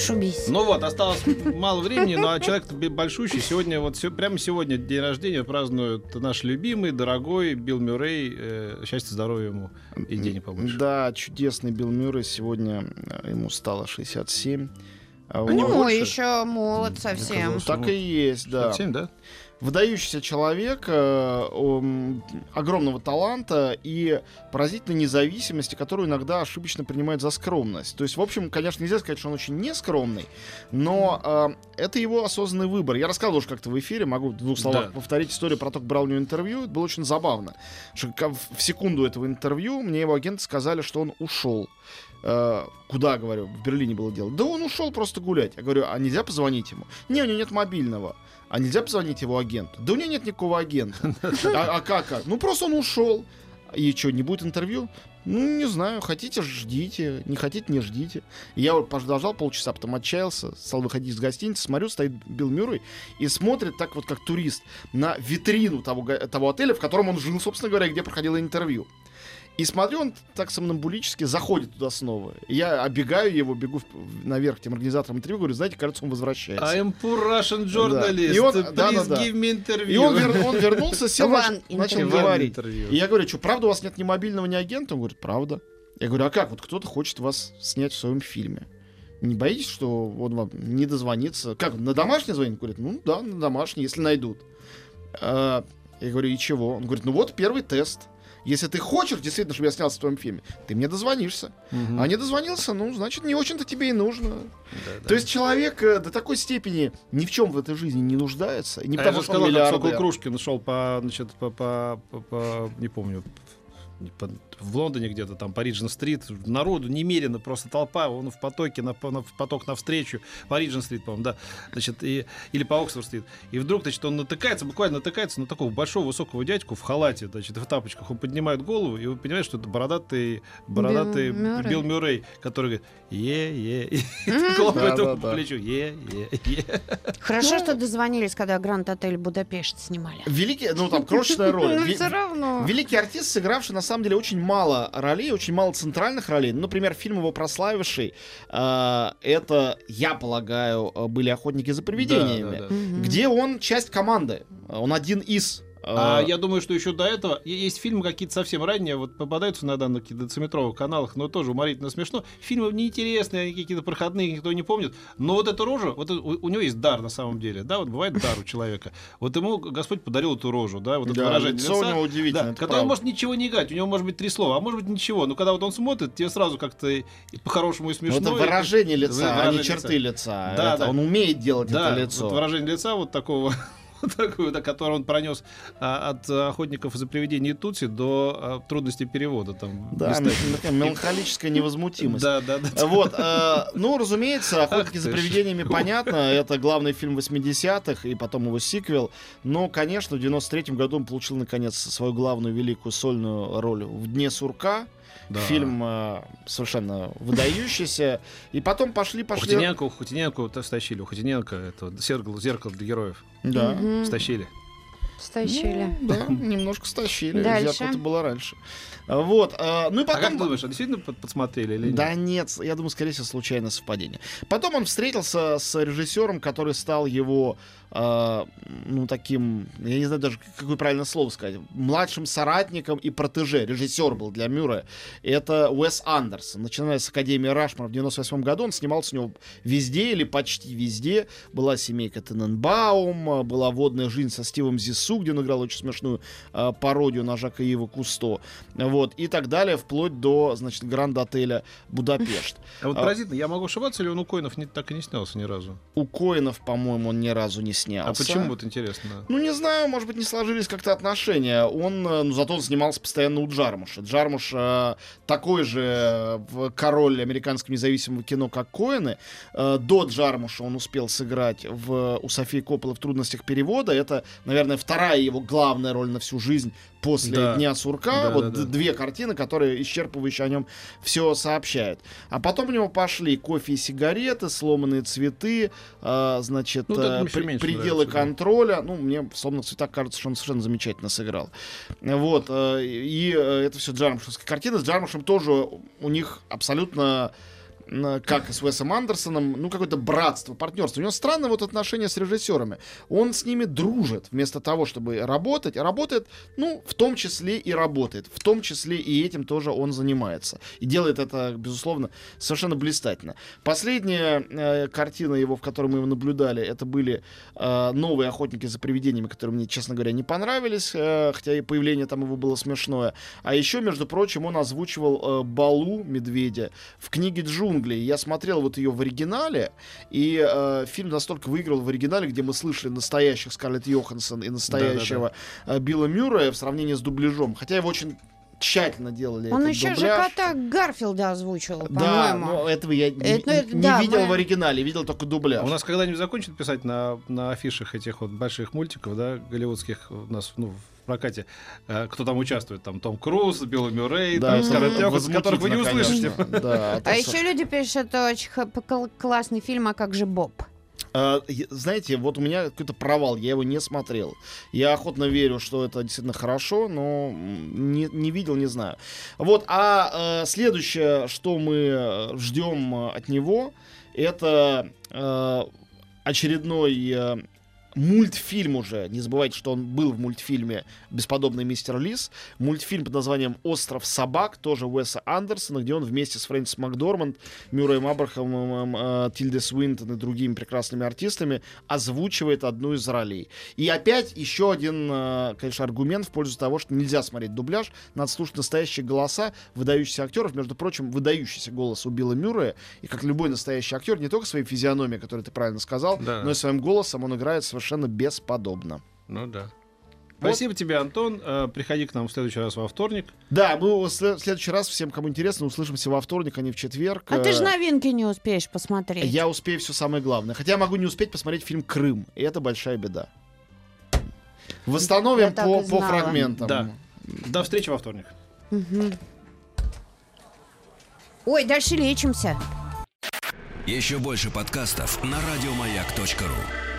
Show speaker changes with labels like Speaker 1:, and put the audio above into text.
Speaker 1: Шубись.
Speaker 2: Ну вот, осталось мало времени, но человек большущий. Сегодня, вот все, прямо сегодня день рождения празднует наш любимый, дорогой Билл Мюррей. Э, счастья, здоровья ему и денег побольше.
Speaker 3: Да, чудесный Билл Мюррей. Сегодня э, ему стало 67. А.
Speaker 1: Ну,
Speaker 2: больше?
Speaker 1: еще молод совсем.
Speaker 3: Так и есть, да.
Speaker 2: 67, да?
Speaker 3: Выдающийся человек, э, ом, огромного таланта и поразительной независимости, которую иногда ошибочно принимают за скромность. То есть, в общем, конечно, нельзя сказать, что он очень нескромный, но э, это его осознанный выбор. Я рассказывал уже как-то в эфире, могу в двух словах
Speaker 2: Да.
Speaker 3: повторить историю про то, как брал у него интервью. Это было очень забавно. Что в секунду этого интервью мне его агенты сказали, что он ушел. Э, куда, говорю, в Берлине было дело. Да он ушел просто гулять. Я говорю, а нельзя позвонить ему? Не, у него нет мобильного. А нельзя позвонить его агенту? Да у него нет никакого агента. А, а как? а? Ну просто он ушел. И что, не будет интервью? Ну, не знаю. Хотите, ждите. Не хотите, не ждите. Я подождал полчаса, потом отчаялся, стал выходить из гостиницы, смотрю, стоит Билл Мюррей и смотрит так вот, как турист, на витрину того, того отеля, в котором он жил, собственно говоря, где проходило интервью. И смотрю, он так сомнамбулически заходит туда снова. Я оббегаю его, бегу в- наверх к тем организаторам интервью, говорю, знаете, кажется, он возвращается.
Speaker 2: I'm poor Russian journalist.
Speaker 3: И он-
Speaker 2: Please
Speaker 3: да, да, да.
Speaker 2: give me interview.
Speaker 3: И он, вер- он вернулся, сел, нач- начал.
Speaker 2: Ван
Speaker 3: говорить.
Speaker 2: интервью.
Speaker 3: И я говорю, что, правда у вас нет ни мобильного, ни агента? Он говорит, правда. Я говорю, а как? Вот кто-то хочет вас снять в своем фильме. Не боитесь, что он вам не дозвонится? Как, на домашний звонит? Говорит, ну да, на домашний, если найдут. А, я говорю, и чего? Он говорит, ну вот первый тест. Если ты хочешь действительно, чтобы я снялся в твоем фильме, ты мне дозвонишься.
Speaker 2: Мгм.
Speaker 3: А не дозвонился, ну, значит, не очень-то тебе и нужно.
Speaker 2: Да-да.
Speaker 3: То есть человек э, до такой степени ни в чем в этой жизни не нуждается. Не
Speaker 2: А я
Speaker 3: потому,
Speaker 2: же
Speaker 3: что он
Speaker 2: сказал, как Сокол. Крушкин шел по, значит, по, по, по- по- не помню, по- в Лондоне где-то, там, по Риджин-стрит, народу немерено, просто толпа, он в потоке, на, на- в поток навстречу, по Риджин-стрит, по-моему, да, значит, и, или по Оксфорд-стрит. И вдруг, значит, он натыкается, буквально натыкается на такого большого высокого дядьку в халате, значит, в тапочках. Он поднимает голову, и он понимает, что это бородатый, бородатый
Speaker 1: Билл Мюррей.
Speaker 2: Билл Мюррей, который говорит, е-е, и хлопает его по плечу, е-е-е.
Speaker 1: Хорошо,
Speaker 3: Ну.
Speaker 1: что дозвонились, когда Гранд Отель Будапешт снимали.
Speaker 3: Великий, ну там крошечная роль.
Speaker 1: Ну,
Speaker 3: Ви-
Speaker 1: все равно.
Speaker 3: Великий артист, сыгравший на самом деле очень мало ролей, очень мало центральных ролей. Ну, например, фильм его прославивший, э, это, я полагаю, э, были охотники за привидениями,
Speaker 2: Да, да, да.
Speaker 3: Где он часть команды. Он один из. Э,
Speaker 2: А я думаю, что еще до этого есть фильмы какие-то совсем ранние, вот попадаются иногда на каких-то дециметровых каналах, но тоже уморительно смешно. Фильмы неинтересные, они какие-то проходные, никто не помнит. Но вот эту рожу, вот у, у него есть дар на самом деле, да, вот бывает дар у человека. Вот ему Господь подарил эту рожу, да, вот это
Speaker 3: да,
Speaker 2: выражение
Speaker 3: лицо у
Speaker 2: лица.
Speaker 3: него удивительное.
Speaker 2: Да,
Speaker 3: это
Speaker 2: который может ничего не играть, у него может быть три слова, а может быть ничего. Но когда вот он смотрит, тебе сразу как-то по-хорошему и
Speaker 3: Ну,
Speaker 2: смешно.
Speaker 3: это
Speaker 2: и-
Speaker 3: выражение лица, а
Speaker 2: выражение
Speaker 3: не черты лица.
Speaker 2: Да,
Speaker 3: Это
Speaker 2: да.
Speaker 3: Он умеет делать
Speaker 2: Да,
Speaker 3: это
Speaker 2: вот
Speaker 3: лицо.
Speaker 2: выражение лица вот такого, такое, да, которое он пронес а, от охотников за привидения Тутси до а, трудностей перевода. Там,
Speaker 3: Да, меланхолическая невозмутимость.
Speaker 2: да, да, да.
Speaker 3: Вот, э, ну, разумеется, «Охотники за привидениями» понятно, это главный фильм 80-х, и потом его сиквел, но, конечно, в 93-м году он получил, наконец, свою главную великую сольную роль в «Дне сурка»,
Speaker 2: Да.
Speaker 3: фильм э, совершенно выдающийся, и потом пошли,
Speaker 2: У
Speaker 3: пошли...
Speaker 2: Хутиненко, у Хутиненко вот стащили. У Хутиненко это зеркало, зеркало для героев.
Speaker 3: Да.
Speaker 2: Стащили.
Speaker 1: Стащили.
Speaker 3: Ну, да, немножко стащили.
Speaker 1: Дальше.
Speaker 3: Зеркало-то было раньше. Вот, э, ну и
Speaker 2: А как
Speaker 3: потом...
Speaker 2: ты думаешь, а действительно под- подсмотрели или нет?
Speaker 3: Да нет, я думаю, скорее всего, случайное совпадение. Потом он встретился с режиссером, который стал его, э, ну, таким, я не знаю даже, какое правильное слово сказать, младшим соратником и протеже. Режиссер был для Мюра. Это Уэс Андерсон. Начиная с Академии Рашмар в 98 году, он снимался у него везде или почти везде. Была семейка Тененбаум, была водная жизнь со Стивом Зису, лесу», где он играл очень смешную э, пародию на Жака Ива Кусто. Вот, и так далее, вплоть до, значит, Гранд-отеля Будапешт.
Speaker 2: А вот
Speaker 3: А-
Speaker 2: поразительно, я могу ошибаться, или он у Коинов не, так и не снялся ни разу?
Speaker 3: У Коинов, по-моему, он ни разу не снялся.
Speaker 2: А почему, вот интересно?
Speaker 3: Ну, не знаю, может быть, не сложились как-то отношения. Он, э, ну, зато он снимался постоянно у Джармуша. Джармуш э, такой же э, король американского независимого кино, как Коэны. Э, до Джармуша он успел сыграть в, у Софии Копполы в «Трудностях перевода». Это, наверное, вторая его главная роль на всю жизнь после
Speaker 2: Да.
Speaker 3: «Дня сурка».
Speaker 2: Да,
Speaker 3: вот
Speaker 2: да, да.
Speaker 3: две картины, которые исчерпывающе о нем все сообщают. А потом у него пошли «Кофе и сигареты», «Сломанные цветы», э, значит,
Speaker 2: Ну,
Speaker 3: э, при-
Speaker 2: меньше
Speaker 3: «Пределы
Speaker 2: нравится, да.
Speaker 3: контроля». Ну, мне в «Сломанных цветах» кажется, что он совершенно замечательно сыграл. Вот. э, И э, это все Джармушевские картины. С Джармушем тоже у них абсолютно как и с Уэсом Андерсоном, ну, какое-то братство, партнерство. У него странное вот отношение с режиссерами. Он с ними дружит вместо того, чтобы работать. А работает, ну, в том числе и работает. В том числе и этим тоже он занимается. И делает это, безусловно, совершенно блистательно. Последняя э, картина его, в которой мы его наблюдали, это были э, новые охотники за привидениями, которые мне, честно говоря, не понравились, э, хотя и появление там его было смешное. А еще, между прочим, он озвучивал э, Балу медведя в книге джунглей. Я смотрел вот ее в оригинале, и э, фильм настолько выиграл в оригинале, где мы слышали настоящих Скарлетт Йоханссон и настоящего э, Билла Мюррея в сравнении с дубляжом. Хотя его очень тщательно делали
Speaker 1: Он
Speaker 3: этот
Speaker 1: еще же
Speaker 3: дубляж.
Speaker 1: кота Гарфилда озвучил,
Speaker 3: Да,
Speaker 1: по-моему.
Speaker 3: но этого я не,
Speaker 1: Это, ну, это
Speaker 3: не
Speaker 1: да,
Speaker 3: видел
Speaker 1: мы-
Speaker 3: в оригинале, видел только дубляж.
Speaker 2: У нас когда-нибудь закончат писать на, на афишах этих вот больших мультиков, да, голливудских у нас, ну, прокате, э, кто там участвует, там Том Круз, Билл Мюррей,
Speaker 3: Да,
Speaker 2: там Скарлетт Йоханссон, которых вы не услышите.
Speaker 3: Да,
Speaker 1: А
Speaker 3: что-
Speaker 1: еще люди пишут, это очень классный фильм, а как же Боб?
Speaker 3: А, знаете, вот у меня какой-то провал, я его не смотрел. Я охотно верю, что это действительно хорошо, но не, не видел, не знаю. Вот, а э, следующее, что мы ждем э, от него, это э, очередной э, мультфильм уже. Не забывайте, что он был в мультфильме «Бесподобный мистер Лис». Мультфильм под названием «Остров собак», тоже Уэса Андерсона, где он вместе с Фрэнсис Макдорманд, Мюрреем Абрахамом, э, Тильдой Свинтон и другими прекрасными артистами озвучивает одну из ролей. И опять еще один, э, конечно, аргумент в пользу того, что нельзя смотреть дубляж, надо слушать настоящие голоса выдающихся актеров. Между прочим, выдающийся голос у Билла Мюррея, и как любой настоящий актер, не только своей физиономией, которую ты правильно сказал,
Speaker 2: Да.
Speaker 3: но и своим голосом он играет совершенно бесподобно.
Speaker 2: Ну да. Спасибо тебе, Антон. Э, Приходи к нам в следующий раз во вторник.
Speaker 3: Да, мы в след- в следующий раз, всем, кому интересно, услышимся во вторник, а не в четверг.
Speaker 1: А ты же
Speaker 3: Э,
Speaker 1: новинки не успеешь посмотреть.
Speaker 3: Я успею все самое главное. Хотя я могу не успеть посмотреть фильм «Крым», и это большая беда. Восстановим по, по фрагментам.
Speaker 2: Да. До встречи во вторник.
Speaker 1: Мгм. Ой, дальше лечимся.
Speaker 4: Еще больше подкастов на радиомаяк.ру.